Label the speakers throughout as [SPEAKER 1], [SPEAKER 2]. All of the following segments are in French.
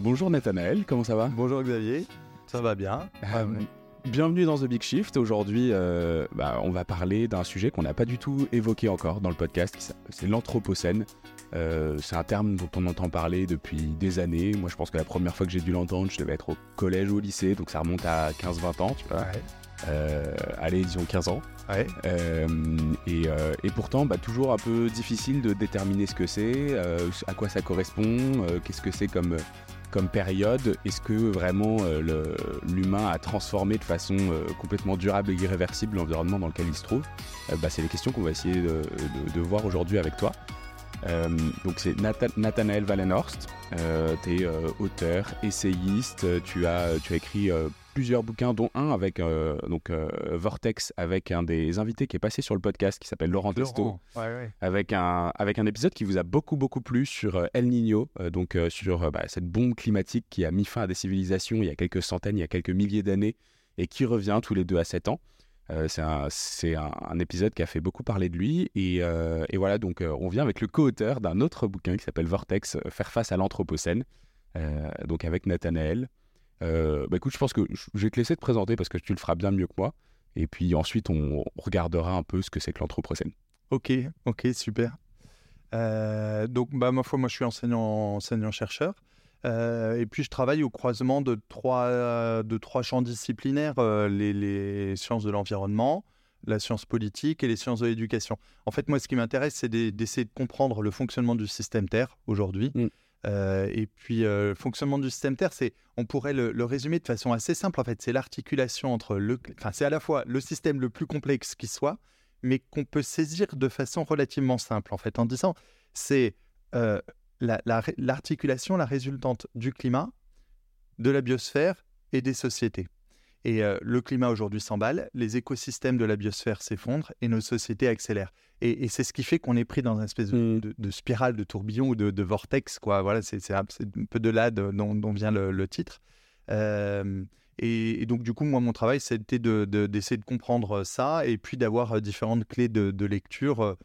[SPEAKER 1] Bonjour Nathanaël, comment ça va?
[SPEAKER 2] Bonjour Xavier, ça va bien.
[SPEAKER 1] Euh, bienvenue dans The Big Shift. Aujourd'hui, euh, bah, on va parler d'un sujet qu'on n'a pas du tout évoqué encore dans le podcast, c'est l'anthropocène. Euh, c'est un terme dont on entend parler depuis des années. Moi, je pense que la première fois que j'ai dû l'entendre, je devais être au collège ou au lycée, donc ça remonte à 15-20 ans, tu vois. Allez, disons 15 ans. et, et, pourtant, bah, toujours un peu difficile de déterminer ce que c'est, à quoi ça correspond, qu'est-ce que c'est comme comme période. Est-ce que vraiment euh, l'humain a transformé de façon euh, complètement durable et irréversible l'environnement dans lequel il se trouve? Euh, bah, C'est les questions qu'on va essayer de, voir aujourd'hui avec toi. donc c'est Nathanaël Wallenhorst, tu es auteur, essayiste, tu as, tu as écrit plusieurs bouquins, dont un avec euh, donc euh, Vortex, avec un des invités qui est passé sur le podcast qui s'appelle Laurent Testo, avec un avec un épisode qui vous a beaucoup beaucoup plu sur euh, El Niño, donc sur bah, cette bombe climatique qui a mis fin à des civilisations il y a quelques centaines, il y a quelques milliers d'années et qui revient tous les deux à sept ans. c'est un, un, épisode qui a fait beaucoup parler de lui. Et, et voilà, donc on vient avec le co-auteur d'un autre bouquin qui s'appelle Vortex, Faire face à l'Anthropocène, donc avec Nathanaël. Euh, bah écoute, je pense que je vais te laisser te présenter parce que tu le feras bien mieux que moi. Et puis ensuite, on regardera un peu ce que c'est que l'anthropocène.
[SPEAKER 2] Ok, ok, super. Euh, donc, bah, ma foi, moi, je suis enseignant, enseignant-chercheur. Euh, et puis, je travaille au croisement de trois, de trois champs disciplinaires les, les, sciences de l'environnement, la science politique et les sciences de l'éducation. En fait, moi, ce qui m'intéresse, c'est d'essayer de comprendre le fonctionnement du système Terre aujourd'hui. Mm. Euh, et puis, euh, le fonctionnement du système Terre, c'est, on pourrait le, résumer de façon assez simple. En fait, c'est l'articulation entre le, enfin, c'est à la fois le système le plus complexe qui soit, mais qu'on peut saisir de façon relativement simple. En fait, en disant, c'est euh, l'articulation, la résultante du climat, de la biosphère et des sociétés. Et euh, le climat aujourd'hui s'emballe, les écosystèmes de la biosphère s'effondrent et nos sociétés accélèrent. Et, c'est ce qui fait qu'on est pris dans une espèce de, mm. spirale, de tourbillon ou de, vortex. Quoi. Voilà, c'est un, peu de là dont, vient le, titre. Euh, et, donc, du coup, moi, mon travail, c'était d'essayer de, comprendre ça et puis d'avoir euh, différentes clés de, lecture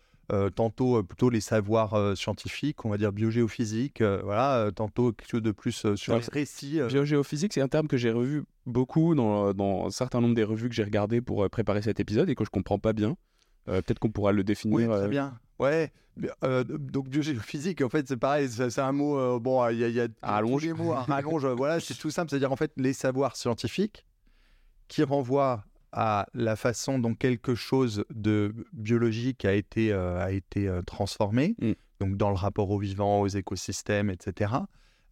[SPEAKER 2] tantôt euh, plutôt les savoirs euh, scientifiques, on va dire biogéophysique, voilà, tantôt quelque chose de plus sur les récits.
[SPEAKER 1] Biogéophysique, c'est un terme que j'ai revu beaucoup dans, un certain nombre des revues que j'ai regardées pour préparer cet épisode et que je comprends pas bien. Peut-être qu'on pourra le définir.
[SPEAKER 2] Oui, très bien. Ouais, donc biogéophysique, en fait, c'est pareil, c'est un mot, bon, il y a, y a
[SPEAKER 1] rallonge.
[SPEAKER 2] mots, rallonge, voilà, c'est tout simple, c'est-à-dire en fait les savoirs scientifiques qui renvoient à la façon dont quelque chose de biologique a été, euh, a été euh, transformé, mm. donc dans le rapport aux vivants, aux écosystèmes, etc.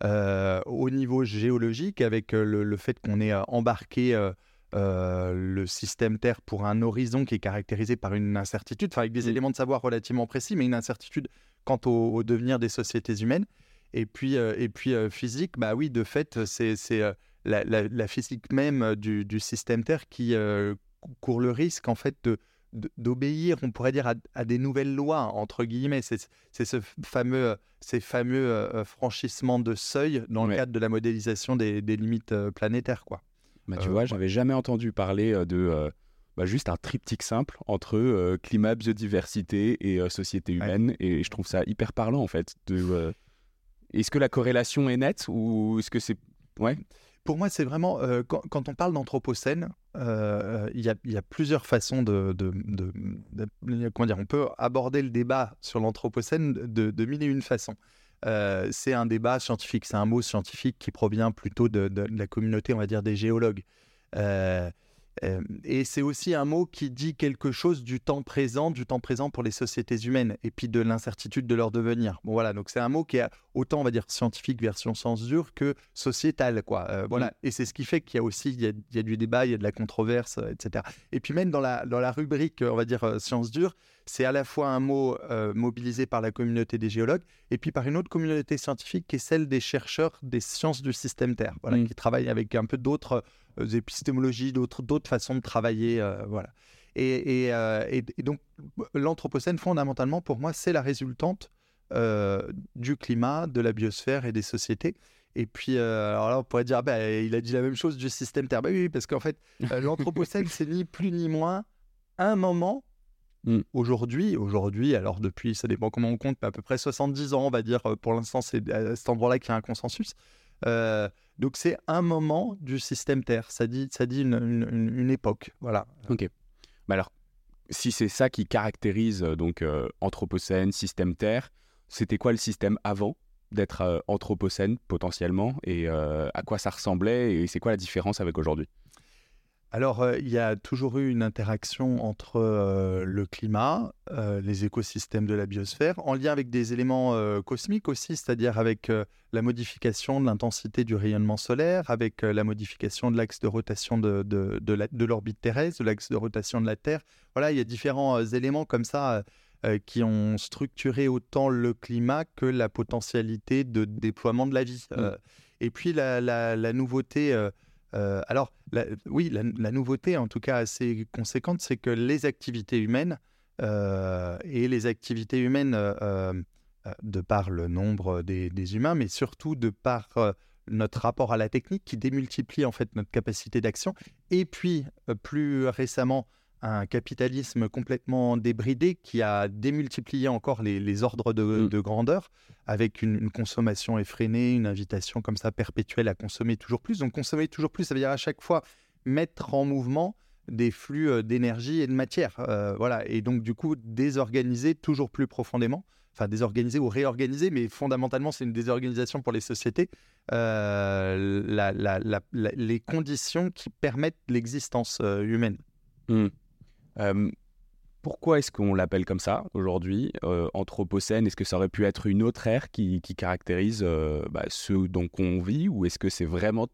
[SPEAKER 2] Euh, au niveau géologique, avec le, fait qu'on ait embarqué le système Terre pour un horizon qui est caractérisé par une incertitude, enfin avec des mm. éléments de savoir relativement précis, mais une incertitude quant au, devenir des sociétés humaines. Et puis, et puis physique, bah oui, de fait, c'est la, physique même du, système Terre qui euh, court le risque en fait de d'obéir, on pourrait dire, à, des nouvelles lois, entre guillemets. C'est ce fameux, ces fameux euh, franchissements de seuil dans le cadre de la modélisation des, limites euh, planétaires. Quoi.
[SPEAKER 1] Bah, tu vois, j'avais jamais entendu parler de bah, juste un triptyque simple entre climat, biodiversité et société humaine. Et je trouve ça hyper parlant, en fait. Est-ce que la corrélation est nette ou est-ce que c'est... Ouais
[SPEAKER 2] pour moi, c'est vraiment, euh, quand, on parle d'anthropocène, euh, il y, a plusieurs façons de, Comment dire On peut aborder le débat sur l'anthropocène de, mille et une façons. Euh, c'est un débat scientifique, c'est un mot scientifique qui provient plutôt de, la communauté, on va dire, des géologues. Euh, et c'est aussi un mot qui dit quelque chose du temps présent, du temps présent pour les sociétés humaines, et puis de l'incertitude de leur devenir. Bon voilà, donc c'est un mot qui est autant, on va dire, scientifique version sens dur que sociétal, quoi. Euh, voilà, mm. et c'est ce qui fait qu'il y a aussi, il y a, du débat, il y a de la controverse, euh, etc. Et puis même dans la, dans la rubrique, on va dire, sciences dures, c'est à la fois un mot mobilisé par la communauté des géologues, et puis par une autre communauté scientifique qui est celle des chercheurs des sciences du système Terre, voilà, mm. qui travaillent avec un peu d'autres euh, épistémologies, d'autres, d'autres façons de travailler. Euh, voilà. Euh, et, et, donc, l'Anthropocène, fondamentalement, pour moi, c'est la résultante du climat, de la biosphère et des sociétés. Et puis, alors là, on pourrait dire, bah, il a dit la même chose du système Terre. Bah oui, parce qu'en fait, l'Anthropocène, c'est ni plus ni moins un moment Mm. Aujourd'hui, aujourd'hui, alors depuis, ça dépend comment on compte, mais à peu près 70 ans, on va dire, pour l'instant, c'est à cet endroit-là qu'il y a un consensus. donc c'est un moment du système Terre, ça dit, ça dit une, une époque, voilà.
[SPEAKER 1] Ok. Mais alors, si c'est ça qui caractérise donc Anthropocène, système Terre, c'était quoi le système avant d'être euh, anthropocène potentiellement? Et euh, à quoi ça ressemblait? Et c'est quoi la différence avec aujourd'hui?
[SPEAKER 2] Alors, euh, il y a toujours eu une interaction entre le climat, les écosystèmes de la biosphère, en lien avec des éléments cosmiques aussi, c'est-à-dire avec la modification de l'intensité du rayonnement solaire, avec la modification de l'axe de rotation de, de, de l'orbite terrestre, de l'axe de rotation de la Terre. Voilà, il y a différents éléments comme ça euh, qui ont structuré autant le climat que la potentialité de déploiement de la vie. Mmh. Euh, et puis la, nouveauté, euh, alors oui, la, nouveauté en tout cas assez conséquente, c'est que les activités humaines et les activités humaines de par le nombre des, des, humains, mais surtout de par notre rapport à la technique qui démultiplie en fait notre capacité d'action. Et puis plus récemment, un capitalisme complètement débridé qui a démultiplié encore les, ordres mm. de, grandeur avec une, consommation effrénée, une invitation comme ça perpétuelle à consommer toujours plus. Donc consommer toujours plus, ça veut dire à chaque fois mettre en mouvement des flux euh, d'énergie et de matière. Euh, voilà. Et donc du coup désorganiser toujours plus profondément. Enfin, désorganiser ou réorganiser, mais fondamentalement, c'est une désorganisation pour les sociétés. Euh, les conditions qui permettent l'existence humaine.
[SPEAKER 1] Mm pourquoi est-ce qu'on l'appelle comme ça aujourd'hui, Anthropocène? Est-ce que ça aurait pu être une autre ère qui, caractérise bah, ce dont on vit ou est-ce que c'est vraiment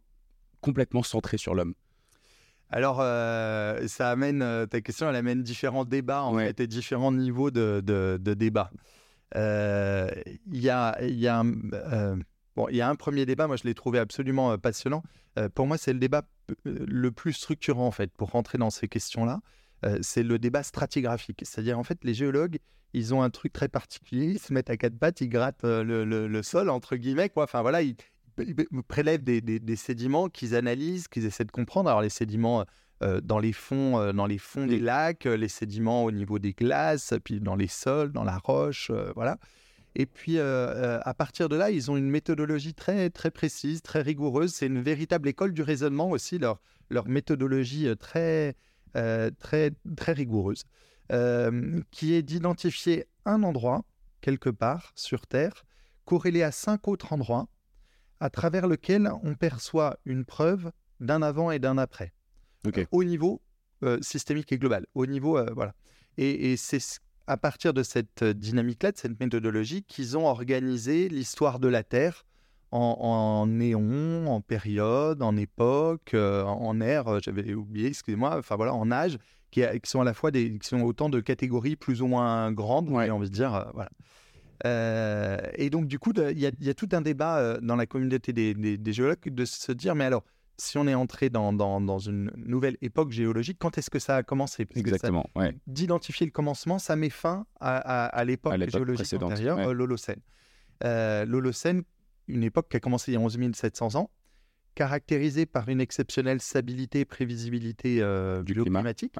[SPEAKER 1] complètement centré sur l'homme?
[SPEAKER 2] Alors, ça amène, ta question, elle amène différents débats en fait, et différents niveaux de, de, débat. Il y, a, y, a un, bon, y a un premier débat, moi je l'ai trouvé absolument passionnant. pour moi, c'est le débat le plus structurant en fait pour rentrer dans ces questions-là. Euh, c'est le débat stratigraphique. C'est-à-dire, en fait, les géologues, ils ont un truc très particulier. Ils se mettent à quatre pattes, ils grattent euh, le, sol, entre guillemets. Quoi. Enfin, voilà, ils, prélèvent des, sédiments qu'ils analysent, qu'ils essaient de comprendre. Alors, les sédiments euh, dans les fonds, dans les fonds des lacs, les sédiments au niveau des glaces, puis dans les sols, dans la roche, voilà. Et puis, à partir de là, ils ont une méthodologie très, très précise, très rigoureuse. C'est une véritable école du raisonnement aussi, leur, leur méthodologie très, très, très rigoureuse, euh, qui est d'identifier un endroit, quelque part sur Terre, corrélé à cinq autres endroits, à travers lequel on perçoit une preuve d'un avant et d'un après, au niveau euh, systémique et global, au niveau voilà. Et, et c'est à partir de cette dynamique-là, de cette méthodologie, qu'ils ont organisé l'histoire de la Terre en, néon, en période, en époque, euh, en ère, euh, j'avais oublié, excusez-moi, enfin voilà, en âge, qui, sont à la fois des, qui sont autant de catégories plus ou moins grandes, on envie de dire, euh, voilà. et donc, du coup, il y, a tout un débat dans la communauté des, géologues de se dire, mais alors, si on est entré dans, dans, une nouvelle époque géologique, quand est-ce que ça a commencé?
[SPEAKER 1] Exactement, ouais.
[SPEAKER 2] D'identifier le commencement, ça met fin à, à, l'époque géologique antérieure, l'Holocène. L'Holocène une époque qui a commencé il y a 11 700 ans, caractérisée par une exceptionnelle stabilité et prévisibilité euh, du climatique.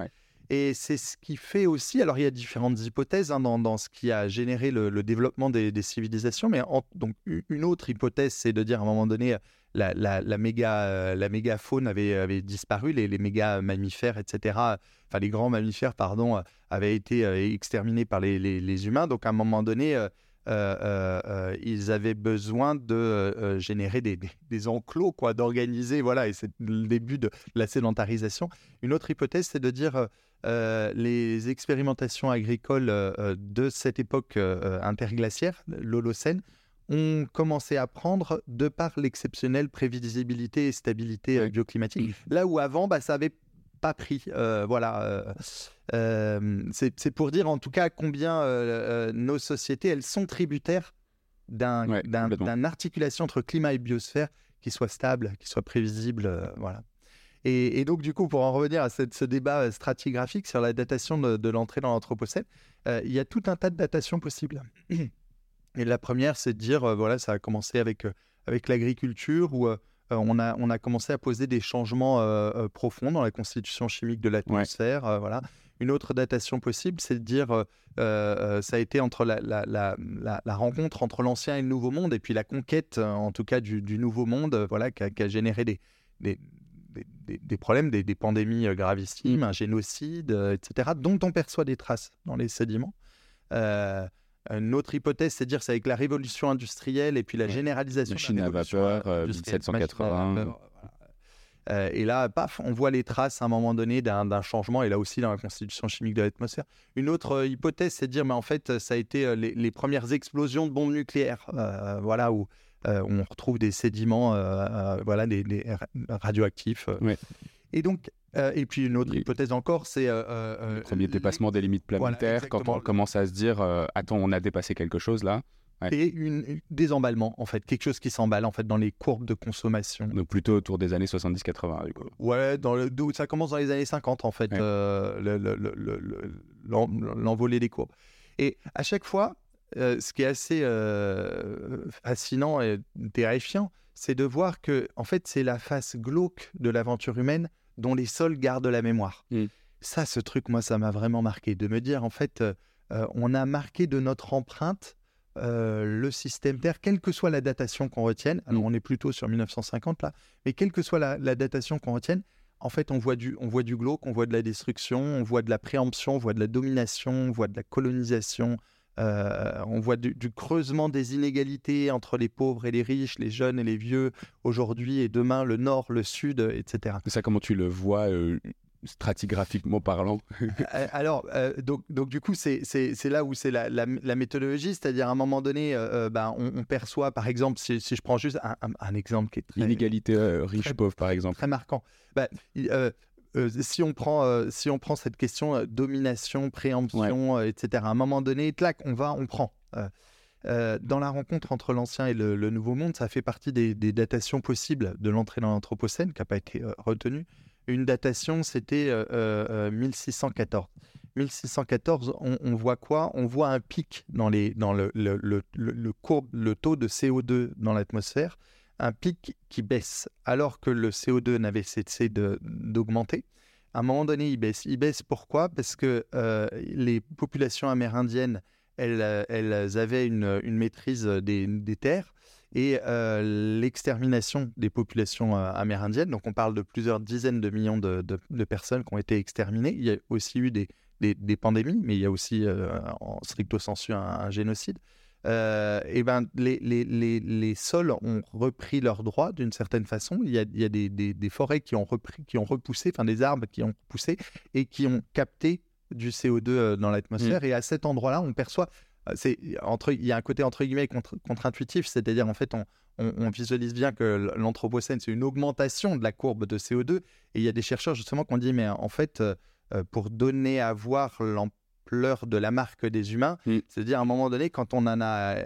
[SPEAKER 2] Et c'est ce qui fait aussi, alors il y a différentes hypothèses hein, dans, ce qui a généré le, développement des, civilisations, mais donc une autre hypothèse, c'est de dire à un moment donné, la, la, méga, euh, la mégafaune avait, avait disparu, les, les méga mammifères, etc., enfin les grands mammifères, pardon, avaient été euh, exterminés par les, les, humains. Donc à un moment donné, euh, euh, euh, ils avaient besoin de générer des, des, enclos, quoi, d'organiser, voilà, et c'est le début de la sédentarisation. Une autre hypothèse, c'est de dire les expérimentations agricoles de cette époque interglaciaire, l'Holocène, ont commencé à prendre de par l'exceptionnelle prévisibilité et stabilité bioclimatique. Là où avant, bah, ça avait pas pris. Euh, voilà. Euh, euh, c'est pour dire en tout cas combien nos sociétés, elles sont tributaires d'un articulation entre climat et biosphère qui soit stable, qui soit prévisible. voilà. Et, donc, du coup, pour en revenir à ce débat stratigraphique sur la datation de, l'entrée dans l'Anthropocène, il y a tout un tas de datations possibles. Et la première, c'est de dire, voilà, ça a commencé avec, avec l'agriculture, où euh, on, a, commencé à poser des changements euh, euh, profonds dans la constitution chimique de l'atmosphère. voilà. Une autre datation possible, c'est de dire euh, ça a été entre la, la, la, la rencontre entre l'ancien et le nouveau monde, et puis la conquête, en tout cas, du, du nouveau monde, voilà, qui a, a généré des, des, des, des problèmes, des, pandémies gravissimes, un génocide, etc., dont on perçoit des traces dans les sédiments. Autre hypothèse, c'est de dire c'est avec la révolution industrielle et puis la généralisation
[SPEAKER 1] de Chine à vapeur, 1780.
[SPEAKER 2] Euh, et là, paf, on voit les traces à un moment donné d'un changement, et là aussi dans la constitution chimique de l'atmosphère. Une autre euh, hypothèse, c'est de dire, mais en fait, ça a été euh, les, premières explosions de bombes nucléaires, voilà, où on retrouve des sédiments, voilà, des, radioactifs. Et donc, et puis une autre hypothèse encore, c'est... le
[SPEAKER 1] premier dépassement des limites planétaires, quand on commence à se dire, attends, on a dépassé quelque chose là
[SPEAKER 2] et une, des emballements, en fait, quelque chose qui s'emballe en fait dans les courbes de consommation.
[SPEAKER 1] Donc plutôt autour des années 70-80, du coup.
[SPEAKER 2] Ouais, dans le, ça commence dans les années 50, en fait, euh, l'envolée des courbes. Et à chaque fois, euh, ce qui est assez euh, fascinant et terrifiant, c'est de voir que, en fait, c'est la face glauque de l'aventure humaine dont les sols gardent la mémoire. Mmh. Ça, ce truc, moi, ça m'a vraiment marqué, de me dire, en fait, on a marqué de notre empreinte euh, le système Terre, quelle que soit la datation qu'on retienne, alors on est plutôt sur 1950 là, mais quelle que soit la, datation qu'on retienne, en fait, on voit, du, on voit du glauque, on voit de la destruction, on voit de la préemption, on voit de la domination, on voit de la colonisation, euh, on voit du, creusement des inégalités entre les pauvres et les riches, les jeunes et les vieux, aujourd'hui et demain, le nord, le sud, etc.
[SPEAKER 1] Ça, comment tu le vois euh, stratigraphiquement parlant
[SPEAKER 2] euh, Alors, euh, donc, donc, du coup, c'est là où c'est la, la, méthodologie, c'est-à-dire à un moment donné, euh, ben, on, perçoit, par exemple, si, je prends juste un, exemple qui est très...
[SPEAKER 1] Inégalité riche-pauvre, par exemple.
[SPEAKER 2] Très marquant. Ben, si, on prend, si on prend cette question domination, préemption, etc., à un moment donné, clac, on va, on prend. dans la rencontre entre l'ancien et le, Nouveau Monde, ça fait partie des, des datations possibles de l'entrée dans l'Anthropocène, qui n'a pas été retenue. Une datation, c'était 1614. Euh, 1614, euh, on, voit quoi? On voit un pic dans, les, dans le, le, le, le, courbe, le taux de CO2 dans l'atmosphère, un pic qui baisse, alors que le CO2 n'avait cessé d'augmenter. À un moment donné, il baisse. Il baisse pourquoi? Parce que euh, les populations amérindiennes, elles, elles avaient une, une maîtrise des, des terres et euh, l'extermination des populations euh, amérindiennes. Donc on parle de plusieurs dizaines de millions de, personnes qui ont été exterminées. Il y a aussi eu des, des, pandémies, mais il y a aussi en stricto sensu un, génocide. Et ben, les, les, les, les, sols ont repris leurs droits d'une certaine façon. Il y a, il y a des, des, forêts qui ont, repris, qui ont repoussé, enfin des arbres qui ont poussé et qui ont capté du CO2 dans l'atmosphère. Mmh. Et à cet endroit-là, on perçoit euh, c'est entre, il y a un côté entre guillemets contre-intuitif, c'est-à-dire en fait on, on, visualise bien que l'anthropocène c'est une augmentation de la courbe de CO2 et il y a des chercheurs justement qui ont dit mais en fait euh, euh, pour donner à voir l'ampleur de la marque des humains, mm. c'est-à-dire à un moment donné quand on en a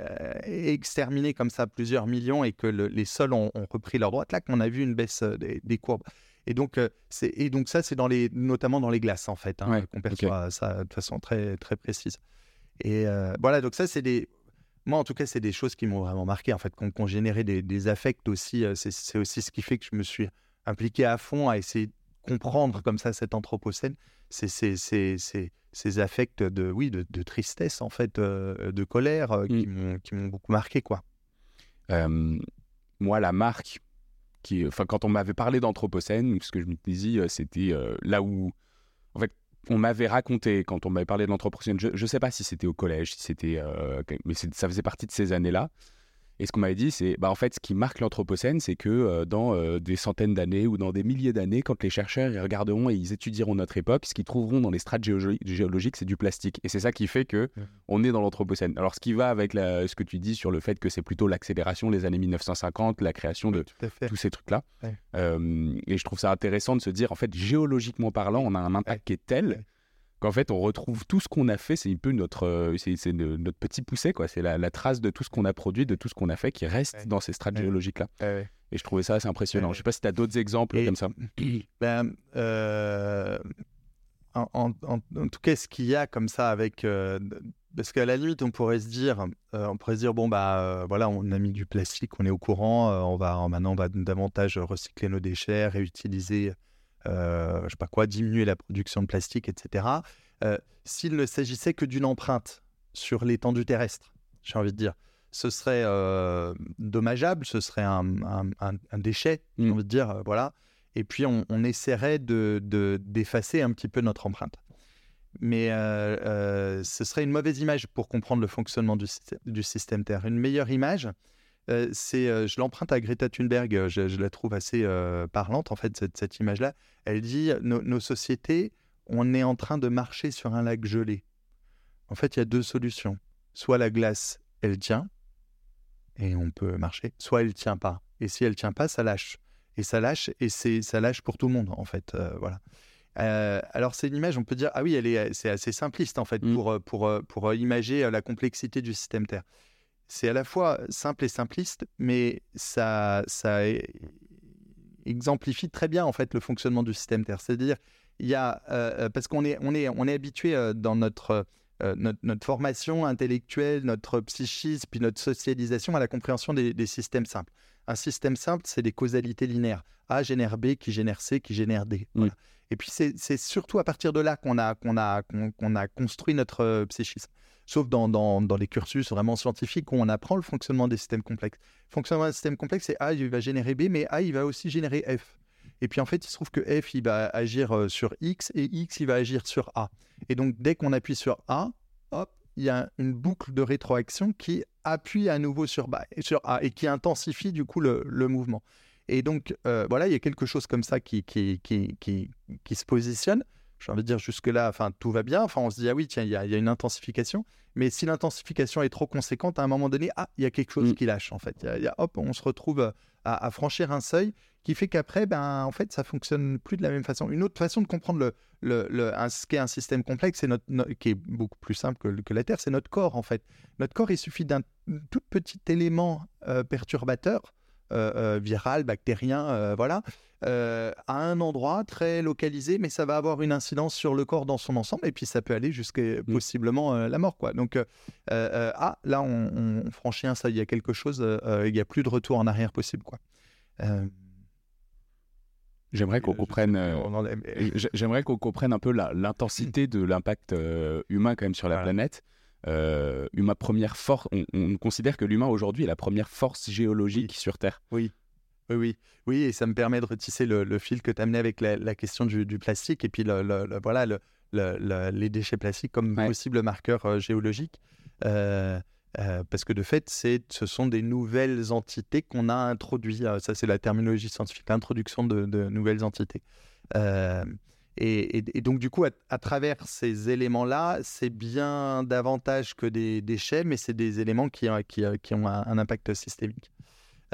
[SPEAKER 2] exterminé comme ça plusieurs millions et que les sols ont, repris leur droite, là qu'on a vu une baisse des, courbes. Et donc, c'est et donc ça, c'est dans les, notamment dans les glaces, en fait, hein, qu'on perçoit ça de façon très, très précise. Et euh, voilà, donc ça, c'est des. Moi, en tout cas, c'est des choses qui m'ont vraiment marqué, en fait, qui ont, généré des, affects aussi. Euh, c'est aussi ce qui fait que je me suis impliqué à fond à essayer de comprendre comme ça cet anthropocène. C'est ces affects de, oui, de, tristesse, en fait, euh, de colère mmh. qui m'ont beaucoup marqué, quoi.
[SPEAKER 1] moi, la marque, qui, enfin, quand on m'avait parlé d'anthropocène, ce que je me disais, c'était là où, en fait, on m'avait raconté quand on m'avait parlé de l'anthropocène, je ne sais pas si c'était au collège, si c'était, euh, mais ça faisait partie de ces années-là. Et ce qu'on m'avait dit, c'est, bah, en fait, ce qui marque l'Anthropocène, c'est que euh, dans euh, des centaines d'années ou dans des milliers d'années, quand les chercheurs ils regarderont et ils étudieront notre époque, ce qu'ils trouveront dans les strates géologiques, c'est du plastique. Et c'est ça qui fait que on est dans l'Anthropocène. Alors, ce qui va avec ce que tu dis sur le fait que c'est plutôt l'accélération, les années 1950, la création de tous ces trucs-là. et je trouve ça intéressant de se dire, en fait, géologiquement parlant, on a un impact qui est tel qu'en fait on retrouve tout ce qu'on a fait, c'est un peu notre, euh, c'est, notre petit poussé, quoi. C'est la, trace de tout ce qu'on a produit, de tout ce qu'on a fait qui reste dans ces strates géologiques-là. Et je trouvais ça assez impressionnant. Je ne sais pas si tu as d'autres exemples comme ça.
[SPEAKER 2] Ben, euh, en, tout cas, ce qu'il y a comme ça avec... Euh, parce qu'à la limite, on pourrait se dire, on pourrait se dire, bon bah voilà, on a mis du plastique, on est au courant, on va maintenant on va davantage recycler nos déchets, réutiliser je sais pas quoi, diminuer la production de plastique, etc. S'il ne s'agissait que d'une empreinte sur l'étendue terrestre, j'ai envie de dire, ce serait dommageable, ce serait un, déchet, j'ai mmh. envie de dire, voilà. Et puis on, essaierait de d'effacer un petit peu notre empreinte mais euh, euh, ce serait une mauvaise image pour comprendre le fonctionnement du, du système Terre. Une meilleure image, euh, c'est, je l'emprunte à Greta Thunberg, je, la trouve assez parlante en fait, cette, cette image-là. Elle dit, nos sociétés, on est en train de marcher sur un lac gelé. En fait, il y a deux solutions. Soit la glace, elle tient, et on peut marcher, soit elle tient pas. Et si elle tient pas, ça lâche. Et ça lâche, et c'est ça lâche pour tout le monde, en fait. voilà. Euh, alors c'est une image, on peut dire, ah oui, elle est, c'est assez simpliste en fait mmh. pour, pour, pour imager la complexité du système Terre. C'est à la fois simple et simpliste, mais ça, ça exemplifie très bien en fait le fonctionnement du système Terre. C'est-à-dire, il y a, parce qu'on est, on est, on est habitué dans notre, notre, notre, formation intellectuelle, notre psychisme, puis notre socialisation à la compréhension des, des systèmes simples. Un système simple, c'est des causalités linéaires. A génère B, qui génère C, qui génère D. Et puis c'est surtout à partir de là qu'on a, construit notre euh, psychisme. Sauf dans, les cursus vraiment scientifiques où on apprend le fonctionnement des systèmes complexes. Le fonctionnement des systèmes complexes, c'est A, il va générer B, mais A, il va aussi générer F. Et puis en fait, il se trouve que F, il va agir euh, sur X et X, il va agir sur A. Et donc dès qu'on appuie sur A, hop, il y a une boucle de rétroaction qui appuie à nouveau sur, A et qui intensifie du coup le mouvement. Et donc, euh, voilà, il y a quelque chose comme ça qui, qui, qui, qui, qui se positionne. J'ai envie de dire, jusque-là, enfin, tout va bien. Enfin, on se dit, ah oui, tiens, il y, a, y a une intensification. Mais si l'intensification est trop conséquente, à un moment donné, ah, il y a quelque chose mm. qui lâche, en fait. Il y a, hop, on se retrouve à, franchir un seuil qui fait qu'après, ben, en fait, ça fonctionne plus de la même façon. Une autre façon de comprendre le, le, le un, ce qu'est un système complexe, notre, qui est beaucoup plus simple que, que la Terre, c'est notre corps, en fait. Notre corps, il suffit d'un tout petit élément euh, perturbateur euh, euh, viral, bactérien, euh, voilà, à un endroit très localisé, mais ça va avoir une incidence sur le corps dans son ensemble, et puis ça peut aller jusqu'à mmh. possiblement la mort, quoi. Donc, ah, là, on, franchit un ça, il y a quelque chose, il n'y a plus de retour en arrière possible, quoi.
[SPEAKER 1] J'aimerais qu'on comprenne, j'aimerais qu'on comprenne un peu l'intensité de l'impact humain quand même sur la planète. Euh, première force, on, considère que l'humain aujourd'hui est la première force géologique sur Terre.
[SPEAKER 2] Oui. Oui, oui, oui, et ça me permet de retisser le, fil que tu as amené avec la, question du, plastique et puis le, voilà, les déchets plastiques comme possible marqueur euh, géologique. Euh, euh, parce que de fait, ce sont des nouvelles entités qu'on a introduites. Ça, c'est la terminologie scientifique, l'introduction de, de, nouvelles entités. Et, donc, du coup, à, travers ces éléments-là, c'est bien davantage que des déchets, mais c'est des éléments qui, qui, qui ont un, impact systémique.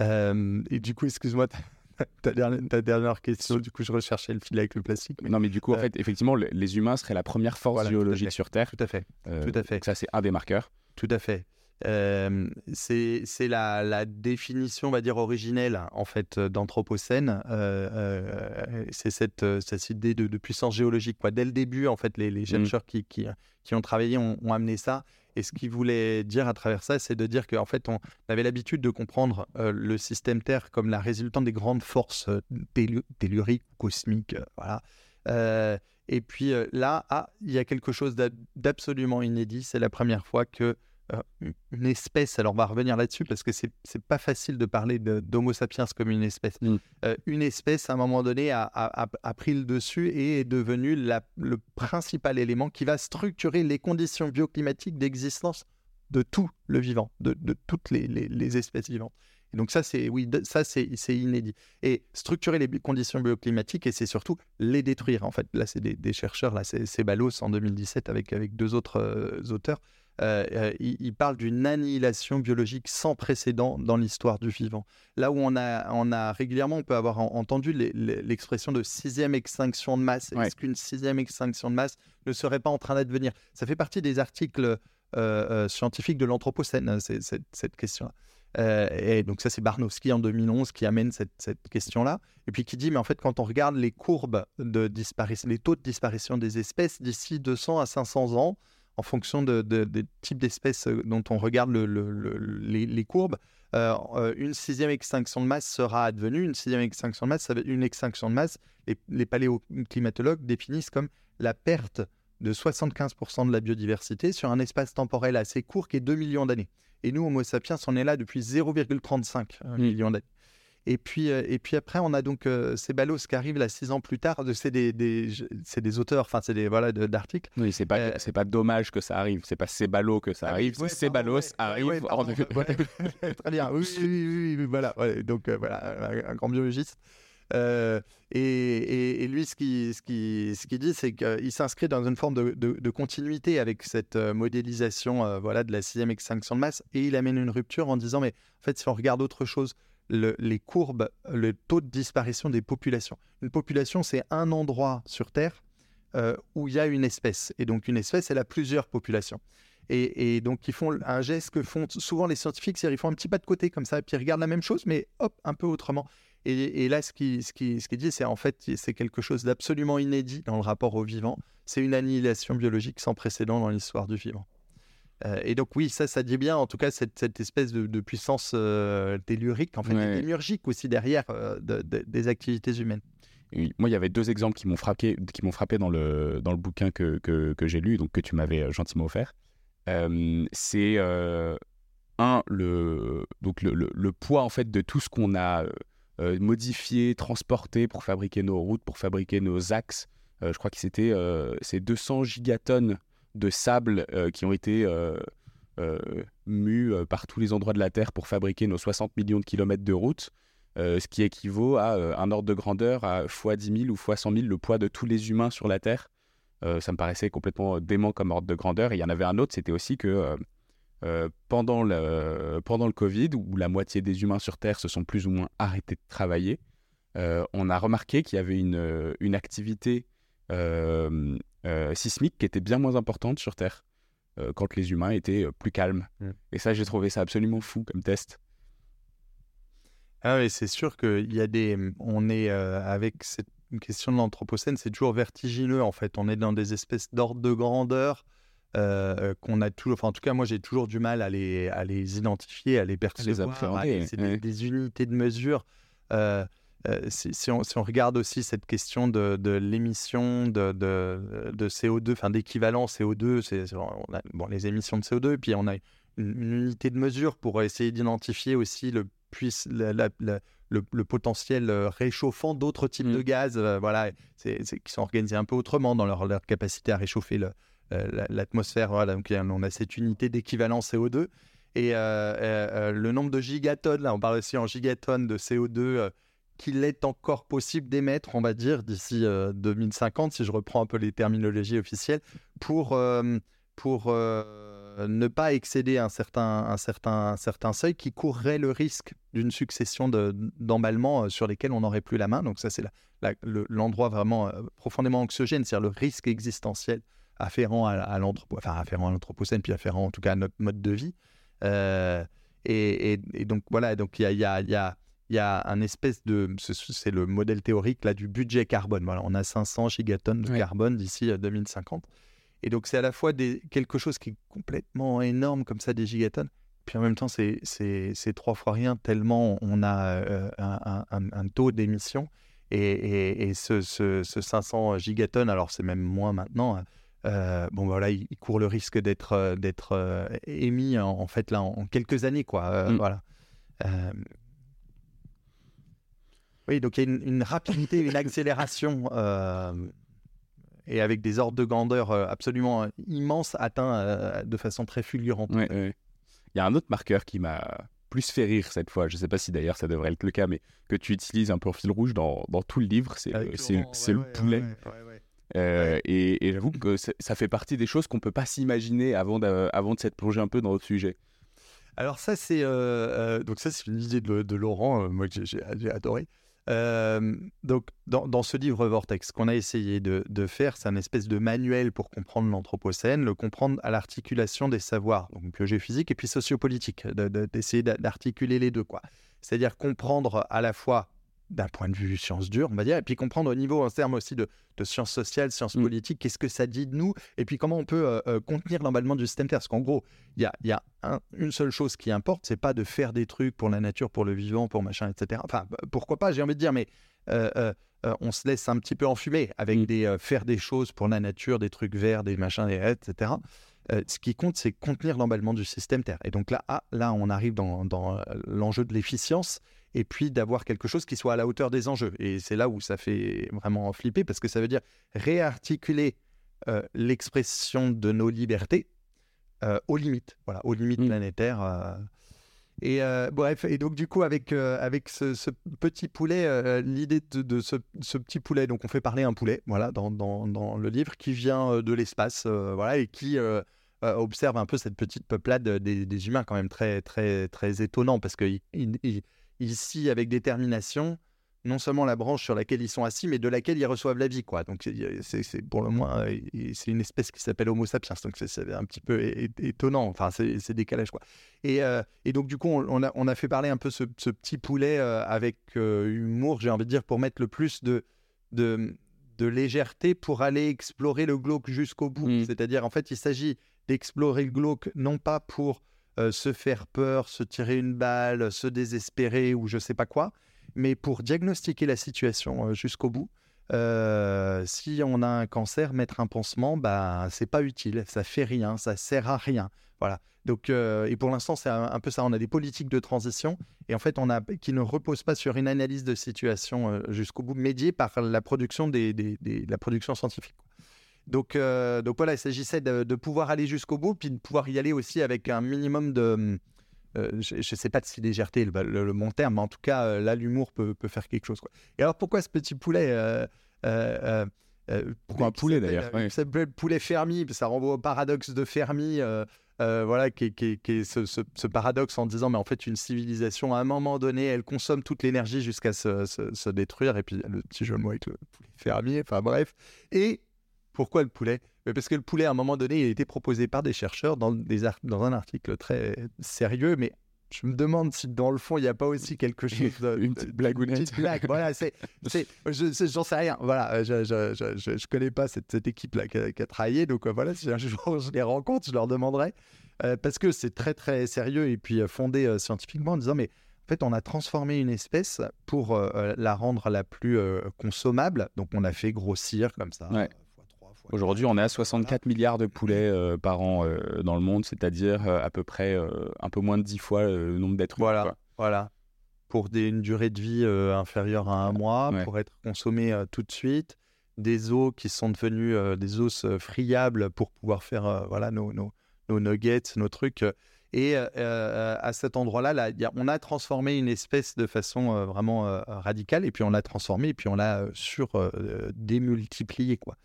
[SPEAKER 2] Euh, et du coup, excuse-moi, ta dernière, ta dernière question, du coup, je recherchais le fil avec le plastique.
[SPEAKER 1] Non, mais du coup, en euh, fait, effectivement, les humains seraient la première force géologique sur Terre.
[SPEAKER 2] Tout à fait.
[SPEAKER 1] Euh,
[SPEAKER 2] tout à fait.
[SPEAKER 1] Ça, c'est un des marqueurs.
[SPEAKER 2] Tout à fait. Euh, c'est la, la, définition, on va dire, originelle, en fait, d'Anthropocène. Euh, euh, c'est cette, cette, idée de, puissance géologique. Quoi. Dès le début, en fait, les, les mmh. chercheurs qui, qui, qui, ont travaillé ont, amené ça. Et ce qu'ils voulaient dire à travers ça, c'est de dire qu'en fait, on avait l'habitude de comprendre le système Terre comme la résultante des grandes forces telluriques, cosmiques. voilà. et puis là, ah, il y a quelque chose d'absolument inédit. C'est la première fois que euh, une espèce, alors on va revenir là-dessus parce que c'est pas facile de parler d'Homo sapiens comme une espèce. Mm. Euh, une espèce, à un moment donné, a, a, pris le dessus et est devenue la, le principal élément qui va structurer les conditions bioclimatiques d'existence de tout le vivant, de, de toutes les, les, espèces vivantes. Et donc ça, c'est oui, ça c'est inédit. Et structurer les conditions bioclimatiques et c'est surtout les détruire. En fait, là, c'est des, chercheurs, là, c'est Balos en 2017 avec avec deux autres euh, auteurs euh, euh, il, parle d'une annihilation biologique sans précédent dans l'histoire du vivant. Là où on a, on a régulièrement, on peut avoir entendu l'expression de sixième extinction de masse. Est-ce qu'une sixième extinction de masse ne serait pas en train d'advenir? Ça fait partie des articles euh, scientifiques de l'Anthropocène, cette question-là. et donc ça, c'est Barnowski en 2011 qui amène cette, cette question-là, et puis qui dit, mais en fait, quand on regarde les courbes de disparition, les taux de disparition des espèces d'ici 200 à 500 ans, en fonction de, des types d'espèces dont on regarde les, courbes. une sixième extinction de masse sera advenue. Une sixième extinction de masse, ça une extinction de masse, les, les paléoclimatologues définissent comme la perte de 75% de la biodiversité sur un espace temporel assez court qui est 2 millions d'années. Et nous, Homo sapiens, on est là depuis 0,35 mmh. millions d'années. Et puis, et puis après, on a donc Ceballos qui arrive là six ans plus tard. C'est des, des, des auteurs, enfin, c'est des voilà d'articles.
[SPEAKER 1] Oui, c'est pas, c'est pas dommage que ça arrive. C'est pas Ceballos que ça ah arrive. Ouais, Ceballos arrive.
[SPEAKER 2] Très bien. Oui, oui, oui, voilà. donc voilà, un, grand biologiste. Et, et, lui, ce qu'il ce qui, ce qui dit, c'est qu'il s'inscrit dans une forme de, de, continuité avec cette modélisation voilà, de la sixième extinction de masse. Et il amène une rupture en disant, mais en fait, si on regarde autre chose, les courbes, le taux de disparition des populations. Une population, c'est un endroit sur Terre euh, où il y a une espèce. Et donc, une espèce, elle a plusieurs populations. Et, donc, ils font un geste que font souvent les scientifiques, c'est qu'ils font un petit pas de côté comme ça, puis ils regardent la même chose, mais hop, un peu autrement. Et, là, ce qu'il ce qui, ce qui dit, c'est en fait, c'est quelque chose d'absolument inédit dans le rapport au vivant. C'est une annihilation biologique sans précédent dans l'histoire du vivant. Euh, et donc oui, ça, ça dit bien, en tout cas, cette, cette espèce de, puissance euh, tellurique, en fait, démiurgique aussi derrière euh, des activités humaines.
[SPEAKER 1] moi, il y avait deux exemples qui m'ont frappé, qui m'ont frappé dans le dans le bouquin que, que, que j'ai lu, donc que tu m'avais gentiment offert. c'est un le donc le, le, poids en fait de tout ce qu'on a modifié, transporté pour fabriquer nos routes, pour fabriquer nos axes. je crois que c'était c'est 200 gigatonnes de sable euh, qui ont été euh, euh, mus par tous les endroits de la Terre pour fabriquer nos 60 millions de kilomètres de route. ce qui équivaut à un ordre de grandeur à x 10 000 ou x 100 000 le poids de tous les humains sur la Terre. ça me paraissait complètement dément comme ordre de grandeur. Et il y en avait un autre, c'était aussi que pendant, le, pendant le Covid, où la moitié des humains sur Terre se sont plus ou moins arrêtés de travailler, on a remarqué qu'il y avait une, une activité euh, sismique qui était bien moins importante sur Terre euh, quand les humains étaient euh, plus calmes. Mm. Et ça, j'ai trouvé ça absolument fou comme test.
[SPEAKER 2] Ah oui, c'est sûr qu'il y a des. On est avec cette question de l'Anthropocène, c'est toujours vertigineux en fait. On est dans des espèces d'ordre de grandeur qu'on a toujours. Enfin, en tout cas, moi, j'ai toujours du mal à les, à les identifier, à les percevoir. C'est des, unités de mesure. Euh, si, on, regarde aussi cette question de, l'émission de, CO2, enfin d'équivalent CO2, c'est bon, les émissions de CO2, puis on a une, unité de mesure pour essayer d'identifier aussi le, le, potentiel euh, réchauffant d'autres types de mmh. gaz, euh, voilà, qui sont organisés un peu autrement dans leur, capacité à réchauffer l'atmosphère. Voilà, donc on a cette unité d'équivalent CO2. Et le nombre de gigatonnes, là on parle aussi en gigatonnes de CO2 qu'il est encore possible d'émettre, on va dire, d'ici 2050, euh, si je reprends un peu les terminologies officielles, pour, euh, pour euh, ne pas excéder un certain, un, certain, un certain seuil qui courrait le risque d'une succession d'emballements sur lesquels on n'aurait plus la main. Donc ça, c'est l'endroit vraiment profondément anxiogène, c'est-à-dire le risque existentiel afférent à, enfin à l'anthropocène, puis afférent en tout cas à notre mode de vie. Et, donc voilà, donc il y a il y a un espèce de, c'est le modèle théorique là du budget carbone. Voilà, on a 500 gigatonnes de carbone d'ici 2050. Euh, Et donc c'est à la fois des, quelque chose qui est complètement énorme comme ça, des gigatonnes, puis en même temps c'est trois fois rien tellement on a euh, un, taux d'émission. Et, et, ce, ce, 500 gigatonnes, alors c'est même moins maintenant, hein, euh, bon voilà, il, court le risque d'être d'être émis en, fait là en, quelques années quoi. Mm. Voilà. Oui, donc il y a une, rapidité, une accélération, euh, et avec des ordres de grandeur euh, absolument euh, immenses atteints de façon très fulgurante.
[SPEAKER 1] Il y a un autre marqueur qui m'a plus fait rire cette fois, je ne sais pas si d'ailleurs ça devrait être le cas, mais que tu utilises un peu en fil rouge dans, dans tout le livre, c'est le, poulet. et, j'avoue que ça fait partie des choses qu'on ne peut pas s'imaginer avant de, avant de s'être plongé un peu dans le sujet.
[SPEAKER 2] Alors ça c'est donc ça c'est une idée de, de Laurent, moi que j'ai adoré. Euh, donc, dans, ce livre Vortex, qu'on a essayé de, faire, c'est un espèce de manuel pour comprendre l'Anthropocène, le comprendre à l'articulation des savoirs, donc biogéophysique et puis sociopolitique, d'essayer d'articuler les deux. quoi. C'est-à-dire comprendre à la fois d'un point de vue sciences dures, on va dire, et puis comprendre au niveau en termes aussi de, de sciences sociales, sciences
[SPEAKER 1] Mm.
[SPEAKER 2] politiques, qu'est-ce que ça dit de nous, et puis comment on peut euh, euh, contenir l'emballement du système Terre. Parce qu'en gros, il y a, y a un- une seule chose qui importe, c'est pas de faire des trucs pour la nature, pour le vivant, pour machin, etc. Enfin, bah, pourquoi pas, j'ai envie de dire, mais euh, euh, euh, on se laisse un petit peu enfumer avec
[SPEAKER 1] Mm.
[SPEAKER 2] des euh, faire des choses pour la nature, des trucs verts, des machins, des etc. Euh, ce qui compte, c'est contenir l'emballement du système Terre. Et donc là, ah, là on arrive dans, dans, euh, l'enjeu de l'efficience et puis d'avoir quelque chose qui soit à la hauteur des enjeux. Et c'est là où ça fait vraiment flipper parce que ça veut dire réarticuler euh, l'expression de nos libertés euh, aux limites, voilà, aux limites
[SPEAKER 1] Mm.
[SPEAKER 2] planétaires. euh. Et bref, et donc du coup avec avec ce, ce petit poulet, l'idée de, de ce, ce petit poulet, donc on fait parler un poulet, voilà, dans, dans, dans le livre qui vient de l'espace, voilà, et qui observe un peu cette petite peuplade des, des humains quand même très très très étonnant parce que il- il- il- ici avec détermination non seulement la branche sur laquelle ils sont assis, mais de laquelle ils reçoivent la vie. Quoi. Donc, c'est- pour le moins, euh, c'est une espèce qui s'appelle Homo sapiens. Donc, c'est- un petit peu étonnant. Enfin, c'est décalage. Quoi. Et, euh, et donc, du coup, on, a, on a fait parler un peu ce, ce petit poulet euh, avec euh, humour, j'ai envie de dire, pour mettre le plus de, de, de légèreté pour aller explorer le glauque jusqu'au bout.
[SPEAKER 1] Mm.
[SPEAKER 2] C'est-à-dire, en fait, il s'agit d'explorer le glauque non pas pour euh, se faire peur, se tirer une balle, se désespérer ou je sais pas quoi, mais pour diagnostiquer la situation euh, jusqu'au bout. Euh, si on a un cancer, mettre un pansement, bah, c'est pas utile, ça fait rien, ça sert à rien. Voilà. Donc, et pour l'instant, c'est un, peu ça. On a des politiques de transition et en fait, on a qui ne reposent pas sur une analyse de situation jusqu'au bout, médiée par la production des- la production scientifique. Donc, euh, donc voilà, il s'agissait de, de pouvoir aller jusqu'au bout, puis de pouvoir y aller aussi avec un minimum de, euh, je ne sais pas si légèreté est le, le- le bon terme, mais en tout cas, euh, là, l'humour peut, peut faire quelque chose. Quoi. Et alors, pourquoi ce petit poulet euh,
[SPEAKER 1] Pourquoi un poulet, d'ailleurs? Ouais.
[SPEAKER 2] qui s'appelle poulet Fermi, ça renvoie au paradoxe de Fermi, euh, voilà, qui, est- qui est- qui est ce, ce- ce paradoxe en disant, mais en fait, une civilisation, à un moment donné, elle consomme toute l'énergie jusqu'à se, se- se détruire, et puis le petit jeu de mots avec le poulet fermier, enfin bref. Et pourquoi le poulet? Mais Parce que le poulet, à un moment donné, il a été proposé par des chercheurs dans, des ar- dans un article très sérieux, mais je me demande si dans le fond, il n'y a pas aussi quelque chose de...
[SPEAKER 1] Une petite blagounette.
[SPEAKER 2] Une petite blague, voilà, c'est... c'est- je- c'est- J'en sais rien, voilà, euh, je je, je, je- connais pas cette, cette équipe-là qui, a- qui a travaillé, donc euh, voilà, si un jour je les rencontre, je leur demanderai, euh, parce que c'est très très sérieux et puis fondé euh, scientifiquement en disant, mais en fait, on a transformé une espèce pour euh, la rendre la plus consommable, donc on a fait grossir comme ça.
[SPEAKER 1] Ouais. Aujourd'hui, on est à 64 milliards de poulets euh, par an euh, dans le monde, c'est-à-dire euh, à peu près un peu moins de 10 fois le nombre d'êtres humains.
[SPEAKER 2] Voilà. Pour des, une durée de vie inférieure à un mois,
[SPEAKER 1] Ouais.
[SPEAKER 2] pour être consommé tout de suite. Des os qui sont devenus des os friables pour pouvoir faire voilà, nos, nos, nos nuggets, nos trucs. Et à cet endroit-là, là, on a transformé une espèce de façon vraiment radicale, et puis on l'a transformé, et puis on l'a sur démultiplié. Quoi.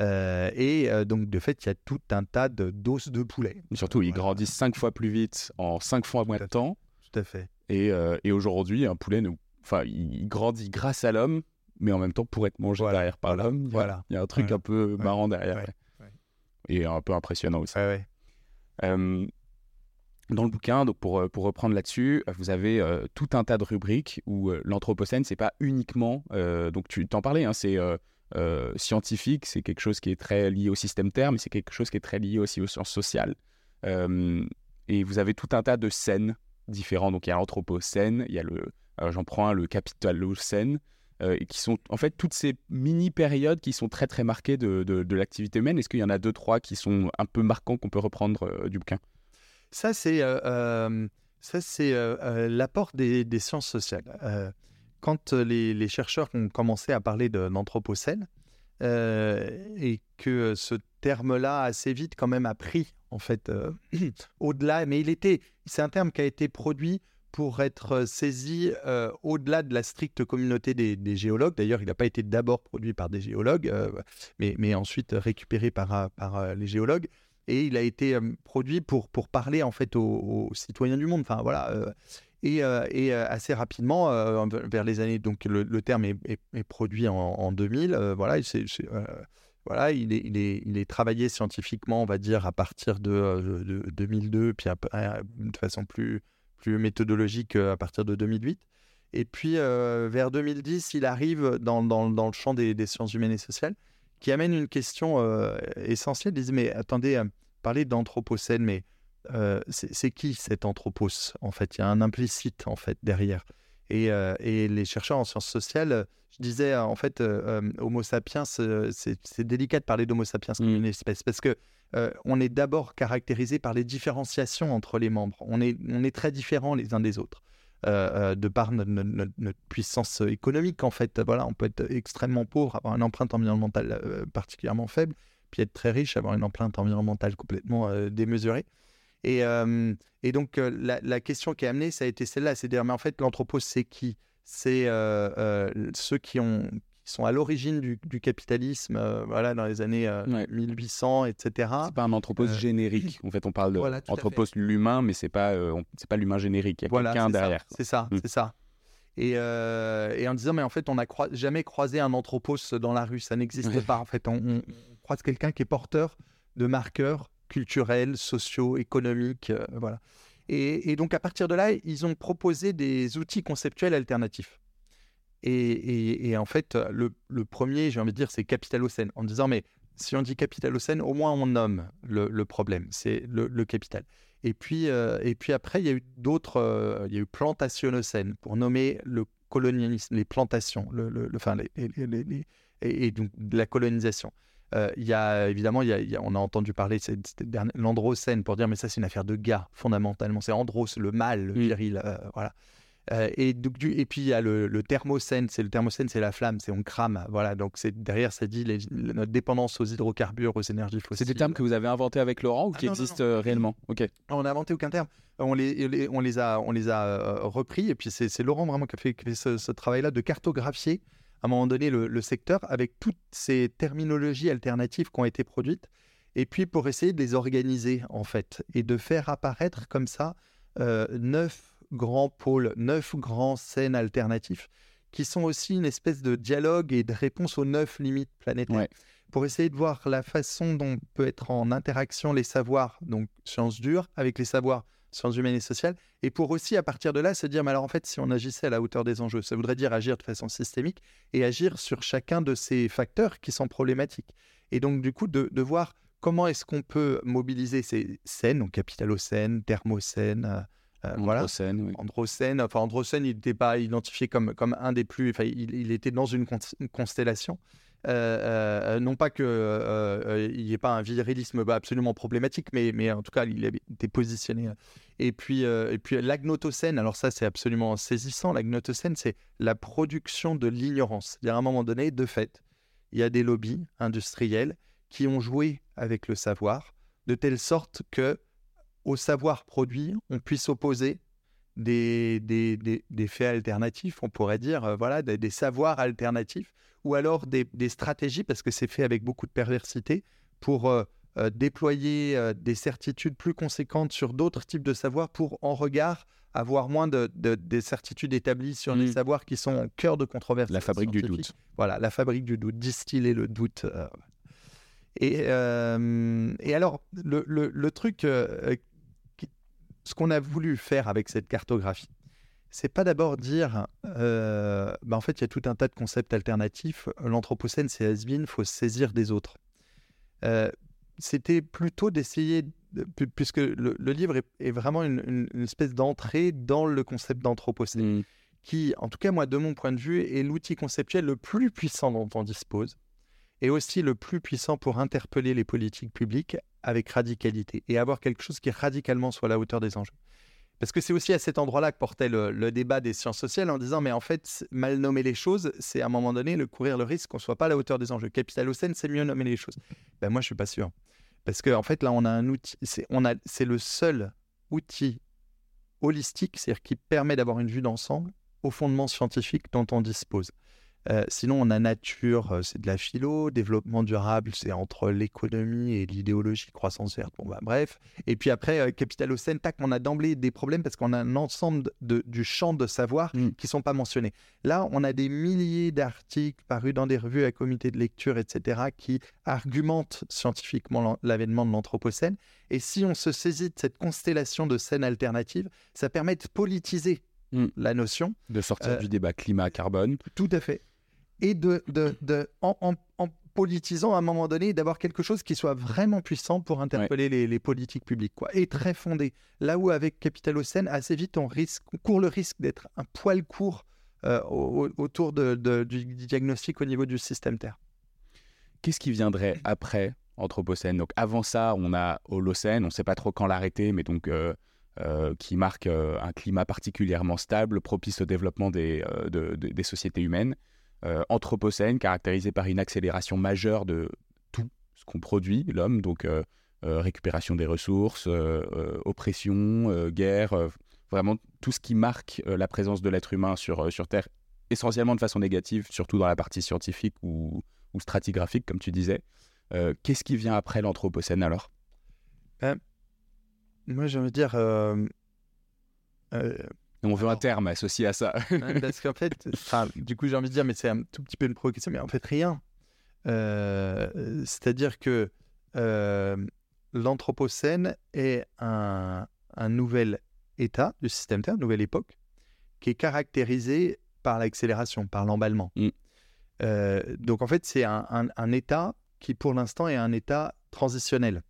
[SPEAKER 2] Euh, et euh, donc, de fait, il y a tout un tas de- d'os de poulet.
[SPEAKER 1] Et Surtout, ils
[SPEAKER 2] Voilà.
[SPEAKER 1] grandissent 5 fois plus vite en 5 fois moins de temps.
[SPEAKER 2] Tout à fait.
[SPEAKER 1] Et, euh, et aujourd'hui, un poulet, enfin, il grandit grâce à l'homme, mais en même temps pour être mangé
[SPEAKER 2] Voilà.
[SPEAKER 1] derrière par l'homme. Il y a-
[SPEAKER 2] Voilà.
[SPEAKER 1] Il y a un truc
[SPEAKER 2] Voilà.
[SPEAKER 1] un peu marrant derrière.
[SPEAKER 2] Ouais.
[SPEAKER 1] ouais.
[SPEAKER 2] Ouais.
[SPEAKER 1] Et un peu impressionnant aussi. Dans le bouquin, donc pour, pour reprendre là-dessus, vous avez tout un tas de rubriques où l'anthropocène, c'est pas uniquement. donc tu t'en parlais, hein, c'est euh, scientifique, c'est quelque chose qui est très lié au système Terre, mais c'est quelque chose qui est très lié aussi aux sciences sociales. Euh, et vous avez tout un tas de scènes différentes. Donc il y a l'anthropocène, il y a le. J'en prends un, le capitalocène. euh, qui sont en fait toutes ces mini périodes qui sont très très marquées de, de, de l'activité humaine. Est-ce qu'il y en a deux trois qui sont un peu marquants qu'on peut reprendre du bouquin?
[SPEAKER 2] Ça, c'est ça, c'est l'apport des, des sciences sociales. Euh, quand euh, les, chercheurs ont commencé à parler d'anthropocène, euh, et que ce terme-là assez vite quand même a pris en fait euh, au-delà, mais il était, c'est un terme qui a été produit pour être saisi euh, au-delà de la stricte communauté des, géologues. D'ailleurs, il n'a pas été d'abord produit par des géologues, euh, mais, ensuite récupéré par, euh, euh, les géologues et il a été euh, produit pour, pour parler en fait aux, aux citoyens du monde. Enfin voilà. Euh, et, euh, euh, assez rapidement, euh, vers les années, donc le, terme est, produit en, en 2000. euh, voilà, euh, il est, il, est, il est travaillé scientifiquement, on va dire, à partir de, euh, de 2002, puis euh, de façon plus, méthodologique euh, à partir de 2008. Et puis, vers 2010, il arrive dans, le champ des, sciences humaines et sociales, qui amène une question essentielle. Il dit, mais attendez, parler d'anthropocène, mais c'est qui cet anthropos En fait, il y a un implicite, en fait, derrière. Et, et les chercheurs en sciences sociales je disais, en fait, Homo sapiens, c'est délicat de parler d'Homo sapiens comme mmh. une espèce parce que on est d'abord caractérisé par les différenciations entre les membres. On est, on est très différents les uns des autres. de par notre, puissance économique, en fait. Voilà, on peut être extrêmement pauvre, avoir une empreinte environnementale particulièrement faible, puis être très riche, avoir une empreinte environnementale complètement démesurée. Et, et donc, la, la, question qui est amenée, ça a été celle-là, c'est de dire, mais en fait, l'anthropos, c'est qui? C'est euh, euh, ceux qui, ont, qui sont à l'origine du, capitalisme, euh, voilà, dans les années 1800, etc.
[SPEAKER 1] C'est pas un anthropos générique. En fait, on parle d'anthropos l'humain, mais c'est pas, c'est pas l'humain générique. Il y a voilà, quelqu'un derrière.
[SPEAKER 2] C'est ça, c'est ça. Et, et, en disant, mais en fait, on n'a jamais croisé un anthropos dans la rue, ça n'existe pas. En fait, on, on croise quelqu'un qui est porteur de marqueurs culturels, sociaux, économiques, voilà. Et, donc, à partir de là, ils ont proposé des outils conceptuels alternatifs. Et, en fait, le, premier, j'ai envie de dire, c'est capitalocène, en disant, mais si on dit capitalocène, au moins on nomme le, problème, c'est le, capital. Et puis, euh, et puis après, il y a eu d'autres, euh, il y a eu plantationocène pour nommer le colonialisme, les plantations, le, enfin, et, donc la colonisation. Euh, il y a évidemment, y a, on a entendu parler de l'androcène pour dire, mais ça, c'est une affaire de gars, fondamentalement. C'est andros, le mâle, le viril. Euh, voilà. Euh, et, donc, du, et puis il y a le, thermocène, c'est le thermocène, c'est la flamme, c'est on crame, voilà. Donc c'est derrière, ça dit notre dépendance aux hydrocarbures, aux énergies fossiles.
[SPEAKER 1] C'est des termes que vous avez inventés avec Laurent ou ah qui existent réellement? Ok.
[SPEAKER 2] On n'a inventé aucun terme. On les, on les a, on les a repris et puis c'est Laurent vraiment qui a fait, ce, ce travail-là de cartographier à un moment donné le, secteur avec toutes ces terminologies alternatives qui ont été produites, et puis pour essayer de les organiser en fait, et de faire apparaître comme ça euh, neuf grands pôles, neuf grands scènes alternatifs, qui sont aussi une espèce de dialogue et de réponse aux neuf limites planétaires. Pour essayer de voir la façon dont peut être en interaction les savoirs, donc sciences dures, avec les savoirs sciences humaines et sociales, et pour aussi à partir de là se dire, mais alors en fait, si on agissait à la hauteur des enjeux, ça voudrait dire agir de façon systémique et agir sur chacun de ces facteurs qui sont problématiques. Et donc du coup, de, voir comment est-ce qu'on peut mobiliser ces scènes, donc capitalocène, thermocène, euh,
[SPEAKER 1] euh Androcène,
[SPEAKER 2] oui. Androcène, enfin Androcène, il n'était pas identifié comme, comme un des plus, enfin il, il était dans une constellation. Non pas qu'il euh, n'y ait pas un virilisme bah, absolument problématique, mais, en tout cas, il était positionné. Et puis, et l'agnotocène, alors ça, c'est absolument saisissant. L'agnotocène, c'est la production de l'ignorance. C'est-à-dire, à un moment donné, de fait, il y a des lobbies industriels qui ont joué avec le savoir de telle sorte que au savoir produit, on puisse opposer des, faits alternatifs, on pourrait dire, voilà, des, savoirs alternatifs ou alors des, stratégies, parce que c'est fait avec beaucoup de perversité, pour euh, euh, déployer euh, des certitudes plus conséquentes sur d'autres types de savoirs pour, en regard, avoir moins de, des certitudes établies sur les mmh. savoirs qui sont au cœur de controverses.
[SPEAKER 1] La fabrique du doute.
[SPEAKER 2] Voilà, la fabrique du doute, distiller le doute. Et, et, alors, le, le, le truc, ce qu'on a voulu faire avec cette cartographie, c'est pas d'abord dire, euh, bah en fait, il y a tout un tas de concepts alternatifs. L'anthropocène, c'est has il faut se saisir des autres. Euh, c'était plutôt d'essayer, puisque le, livre est, vraiment une, espèce d'entrée dans le concept d'anthropocène, mmh. qui, en tout cas, moi, de mon point de vue, est l'outil conceptuel le plus puissant dont on dispose, et aussi le plus puissant pour interpeller les politiques publiques avec radicalité, et avoir quelque chose qui radicalement soit à la hauteur des enjeux. Parce que c'est aussi à cet endroit-là que portait le, débat des sciences sociales en disant, mais en fait, mal nommer les choses, c'est à un moment donné le courir le risque qu'on ne soit pas à la hauteur des enjeux. Capitalocène, c'est mieux nommer les choses. Ben moi, je suis pas sûr. Parce qu'en en fait, là, on a un outil, c'est le seul outil holistique, c'est-à-dire qui permet d'avoir une vue d'ensemble au fondement scientifique dont on dispose. Euh, sinon, on a nature, euh, c'est de la philo, développement durable, c'est entre l'économie et l'idéologie, croissance verte. Bon, bah, bref. Et puis après, euh, capital au tac, on a d'emblée des problèmes parce qu'on a un ensemble de, du champ de savoir mm. qui ne sont pas mentionnés. Là, on a des milliers d'articles parus dans des revues à comité de lecture, etc., qui argumentent scientifiquement l'avènement de l'Anthropocène. Et si on se saisit de cette constellation de scènes alternatives, ça permet de politiser mm. la notion.
[SPEAKER 1] De sortir du débat climat-carbone.
[SPEAKER 2] Tout à fait. Et de, de, de en, politisant à un moment donné, d'avoir quelque chose qui soit vraiment puissant pour interpeller les, politiques publiques, quoi, et très fondé. Là où avec Capital Océan, assez vite, on, risque, court le risque d'être un poil court euh, autour de, du diagnostic au niveau du système Terre.
[SPEAKER 1] Qu'est-ce qui viendrait après Anthropocène Donc avant ça, on a Holocène, on ne sait pas trop quand l'arrêter, mais donc euh, euh, qui marque un climat particulièrement stable, propice au développement des, des sociétés humaines. Euh, anthropocène, caractérisé par une accélération majeure de tout ce qu'on produit, l'homme, donc euh, euh, récupération des ressources, oppression, guerre, vraiment tout ce qui marque la présence de l'être humain sur, sur Terre, essentiellement de façon négative, surtout dans la partie scientifique ou, stratigraphique, comme tu disais. Qu'est-ce qui vient après l'Anthropocène alors?
[SPEAKER 2] Ben, Moi, j'ai envie de dire,
[SPEAKER 1] on veut un terme associé à ça.
[SPEAKER 2] parce qu'en fait, du coup, j'ai envie de dire, mais c'est un tout petit peu une provocation, mais en fait, rien. Euh, c'est-à-dire que euh, l'Anthropocène est un, nouvel état du système Terre, une nouvelle époque, qui est caractérisé par l'accélération, par l'emballement. Mm. Euh, donc, en fait, c'est un, un, état qui, pour l'instant, est un état transitionnel.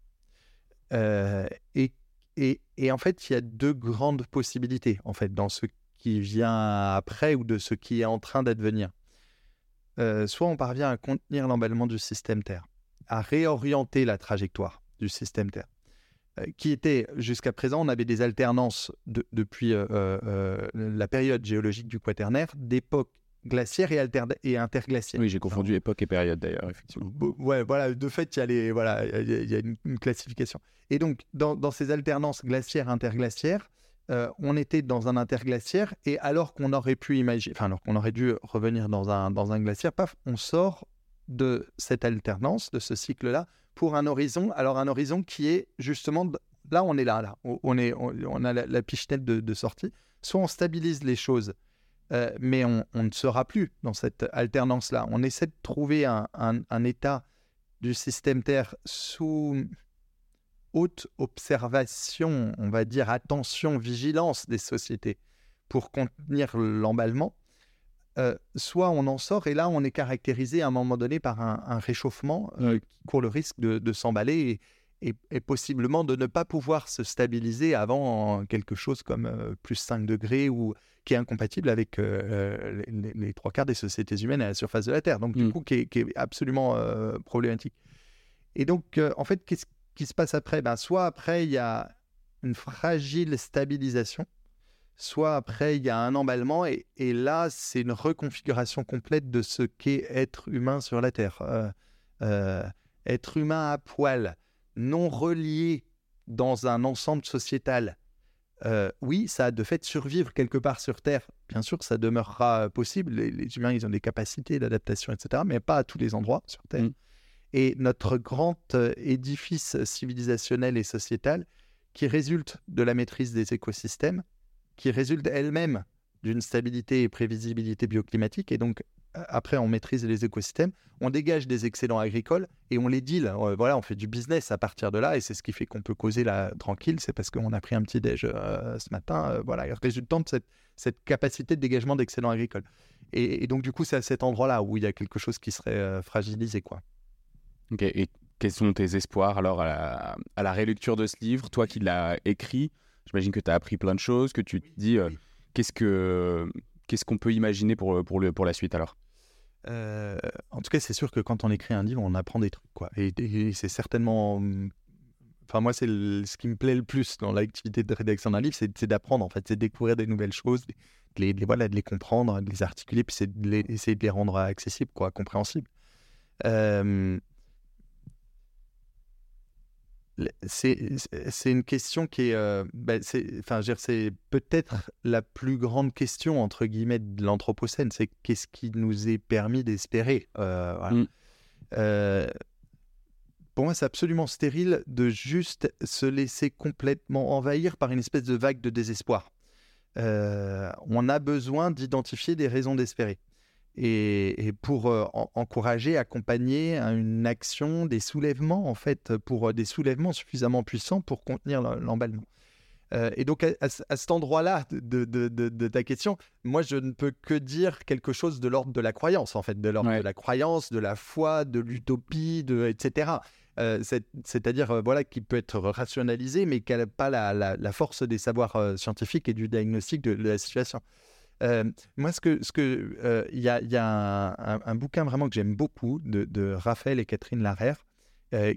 [SPEAKER 2] et et, en fait, il y a deux grandes possibilités en fait dans ce qui vient après ou de ce qui est en train d'advenir. Euh, soit on parvient à contenir l'emballement du système Terre, à réorienter la trajectoire du système Terre, euh, qui était jusqu'à présent, on avait des alternances depuis euh, la période géologique du Quaternaire d'époque glaciaire et, et interglaciaire.
[SPEAKER 1] Oui, j'ai confondu époque et période d'ailleurs, effectivement.
[SPEAKER 2] Ouais, voilà, de fait, il y a, les, voilà, il y a une, classification. Et donc, dans, ces alternances glaciaires-interglaciaires, euh, on était dans un interglaciaire et alors qu'on aurait pu imaginer, enfin, alors qu'on aurait dû revenir dans un, dans un glaciaire, paf, on sort de cette alternance, de ce cycle-là, pour un horizon, alors un horizon qui est justement, là, on est là, là, on, est, on, a la, la pichenette de, de sortie, soit on stabilise les choses euh, mais on, ne sera plus dans cette alternance-là. On essaie de trouver un, état du système Terre sous haute observation, on va dire attention, vigilance des sociétés pour contenir l'emballement. Euh, soit on en sort et là on est caractérisé à un moment donné par un, réchauffement euh, qui court le risque de, s'emballer et, possiblement de ne pas pouvoir se stabiliser avant quelque chose comme plus 5 degrés ou qui est incompatible avec euh, les, trois quarts des sociétés humaines à la surface de la Terre. Donc, du mm. coup, qui est, absolument euh, problématique. Et donc, euh, en fait, qu'est-ce qui se passe après? Ben, Soit après, il y a une fragile stabilisation, soit après, il y a un emballement, et, et là, c'est une reconfiguration complète de ce qu'est être humain sur la Terre. être humain à poil, non relié dans un ensemble sociétal euh, oui, ça a de fait survivre quelque part sur Terre. Bien sûr, ça demeurera possible. Les, humains, ils ont des capacités d'adaptation, etc., mais pas à tous les endroits sur Terre. Mm. Et notre grand euh, édifice civilisationnel et sociétal, qui résulte de la maîtrise des écosystèmes, qui résulte elle-même d'une stabilité et prévisibilité bioclimatique, et donc après on maîtrise les écosystèmes, on dégage des excédents agricoles et on les deal. Euh, voilà, on fait du business à partir de là et c'est ce qui fait qu'on peut causer là tranquille. C'est parce qu'on a pris un petit déj euh, ce matin, euh, voilà, résultant de cette, cette capacité de dégagement d'excédents agricoles. Et, donc du coup, c'est à cet endroit-là où il y a quelque chose qui serait fragilisé, quoi.
[SPEAKER 1] Ok. Et quels sont tes espoirs alors à la, rélecture de ce livre, toi qui l'as écrit J'imagine que tu as appris plein de choses, que tu te dis qu'est-ce que qu'est-ce qu'on peut imaginer pour, pour, le, pour la suite alors?
[SPEAKER 2] Euh, en tout cas, c'est sûr que quand on écrit un livre, on apprend des trucs. Quoi. Et, c'est certainement. Enfin, moi, c'est ce qui me plaît le plus dans l'activité de rédaction d'un livre, c'est d'apprendre, en fait. C'est de découvrir des nouvelles choses, de les, voilà, de les comprendre, de les articuler, puis c'est d'essayer de, de, les rendre accessibles, quoi, compréhensibles. Euh, c'est une question qui est, euh, enfin, c'est peut-être la plus grande question entre guillemets de l'anthropocène. C'est qu'est-ce qui nous est permis d'espérer. Euh, mmh. euh, pour moi, c'est absolument stérile de juste se laisser complètement envahir par une espèce de vague de désespoir. on a besoin d'identifier des raisons d'espérer et, pour euh, encourager, accompagner une action, des soulèvements en fait, pour euh, des soulèvements suffisamment puissants pour contenir l'emballement. Euh, et donc, à, cet endroit-là de, de, ta question, moi, je ne peux que dire quelque chose de l'ordre de la croyance, en fait, de l'ordre de la croyance, de la foi, de l'utopie, de, etc. Euh, c'est-à-dire euh, voilà, qui peut être rationalisé, mais qui n'a pas la, la, force des savoirs scientifiques et du diagnostic de, la situation. Moi, ce que, ce que, il y a, y a un, bouquin vraiment que j'aime beaucoup de, Raphaël et Catherine Larère,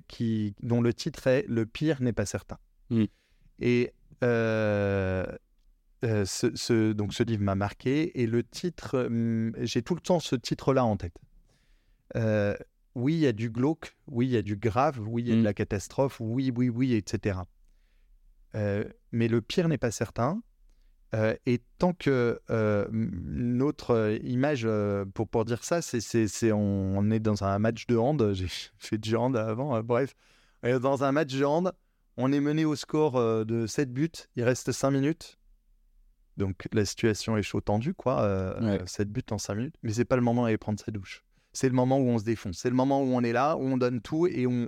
[SPEAKER 2] qui, dont le titre est Le pire n'est pas certain. Mmh. Et euh, euh, ce, donc ce livre m'a marqué et le titre, hum, j'ai tout le temps ce titre-là en tête. Euh, oui, il y a du glauque, oui, il y a du grave, oui, il y a de mmh. la catastrophe, oui, oui, oui, etc. mais le pire n'est pas certain. Et tant que notre image, pour, pour dire ça, c'est on, on, est dans un match de hand. J'ai fait du hand avant, bref. Dans un match de hand, on est mené au score euh, de 7 buts, il reste 5 minutes. Donc la situation est chaud tendue, quoi. 7 euh, buts en 5 minutes. Mais c'est pas le moment d'aller prendre sa douche. C'est le moment où on se défonce. C'est le moment où on est là, où on donne tout et on.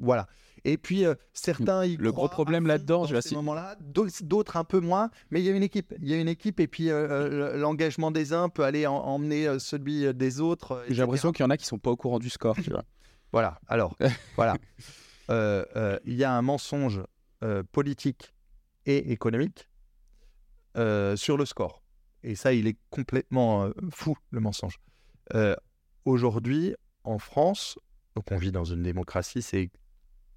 [SPEAKER 2] voilà. Et puis euh, certains.
[SPEAKER 1] le gros problème là-dedans,
[SPEAKER 2] je ces moments-là, d'autres un peu moins. Mais il y a une équipe. Il y a une équipe et puis l'engagement des uns peut aller emmener celui des autres.
[SPEAKER 1] J'ai l'impression qu'il y en a qui sont pas au courant du score, tu vois.
[SPEAKER 2] Voilà. Alors, voilà. Euh, euh, il y a un mensonge euh, politique et économique sur le score. Et ça, il est complètement fou, le mensonge. Aujourd'hui, en France, donc on vit dans une démocratie, c'est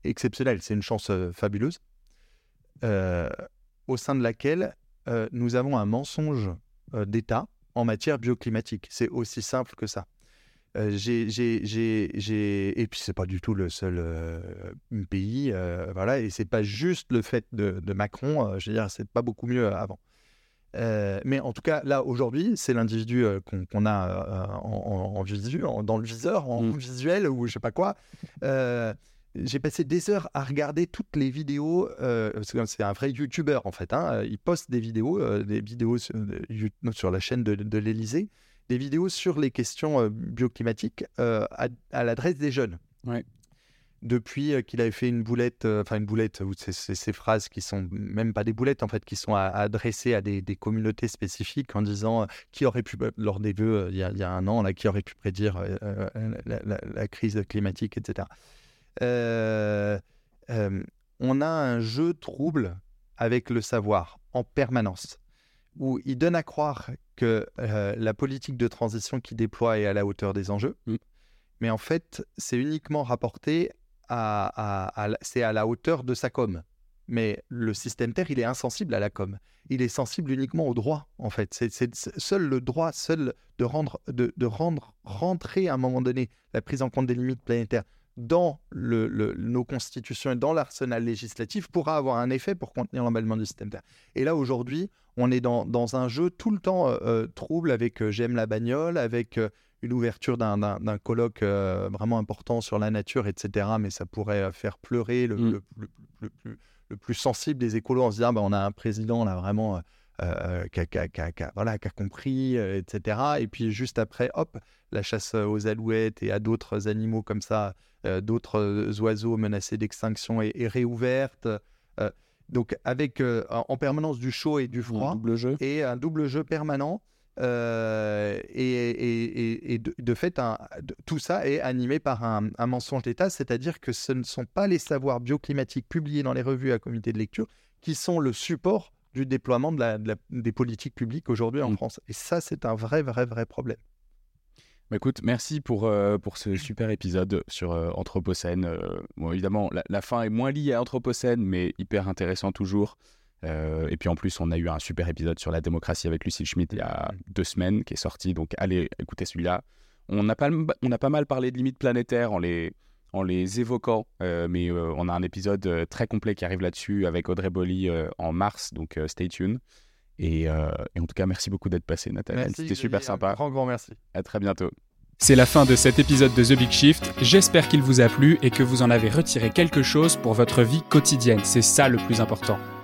[SPEAKER 2] exceptionnel, c'est une chance fabuleuse, au sein de laquelle nous avons un mensonge d'État en matière bioclimatique. C'est aussi simple que ça. Euh, j'ai, et puis c'est pas du tout le seul euh, pays, euh, voilà, et c'est pas juste le fait de, Macron, je veux dire, c'est pas beaucoup mieux avant. mais en tout cas, là, aujourd'hui, c'est l'individu qu'on, a en, visu, dans le viseur, en mmh. visuel ou je sais pas quoi. J'ai passé des heures à regarder toutes les vidéos. c'est un vrai YouTuber en fait. Hein, il poste des vidéos, des vidéos sur, sur la chaîne de, de l'Elysée des vidéos sur les questions euh, bioclimatiques euh, à, l'adresse des jeunes. Depuis euh, qu'il avait fait une boulette, enfin une boulette, ou ces phrases qui sont même pas des boulettes en fait, qui sont adressées à des, communautés spécifiques en disant qui aurait pu, lors des vœux il y, a, un an, là, qui aurait pu prédire la, crise climatique, etc. on a un jeu trouble avec le savoir en permanence où il donne à croire que euh, la politique de transition qu'il déploie est à la hauteur des enjeux. Mm. Mais en fait, c'est uniquement rapporté à, c'est à la hauteur de sa com. Mais le système Terre, il est insensible à la com. Il est sensible uniquement au droit, en fait. C'est seul le droit, seul de rendre, de, rendre rentrer à un moment donné la prise en compte des limites planétaires dans nos constitutions et dans l'arsenal législatif pourra avoir un effet pour contenir l'emballement du système Terre. Et là, aujourd'hui, on est dans, un jeu tout le temps euh, euh, trouble avec euh, J'aime la bagnole, avec une ouverture d'un colloque vraiment important sur la nature, etc. Mais ça pourrait faire pleurer le, mm. le, plus, sensible des écolos en se disant bah, on a un président là vraiment qui, a, voilà, qui a compris, etc. Et puis juste après, hop, la chasse aux alouettes et à d'autres animaux comme ça, d'autres oiseaux menacés d'extinction est, est, réouverte. Donc avec euh, en permanence du chaud et du froid. Et un double jeu permanent. Euh, et, de, fait, tout ça est animé par un, mensonge d'État, c'est-à-dire que ce ne sont pas les savoirs bioclimatiques publiés dans les revues à comité de lecture qui sont le support du déploiement des politiques publiques aujourd'hui en mm. France. Et ça, c'est un vrai, vrai, vrai problème.
[SPEAKER 1] Bah, écoute, merci pour, euh, pour ce super épisode sur euh, Anthropocène. Euh, bon, évidemment, la, fin est moins liée à Anthropocène, mais hyper intéressant toujours. et puis en plus, on a eu un super épisode sur la démocratie avec Lucille Schmitt il y a deux semaines qui est sorti. Donc allez écoutez celui-là. On a, pas, on a pas mal parlé de limites planétaires en les, en les évoquant, mais on a un épisode très complet qui arrive là-dessus avec Audrey Bolly en mars, donc stay tuned. Et, en tout cas, merci beaucoup d'être passé, Nathalie. C'était super sympa.
[SPEAKER 2] Un grand, grand merci.
[SPEAKER 1] À très bientôt.
[SPEAKER 3] C'est la fin de cet épisode de The Big Shift. J'espère qu'il vous a plu et que vous en avez retiré quelque chose pour votre vie quotidienne. C'est ça le plus important.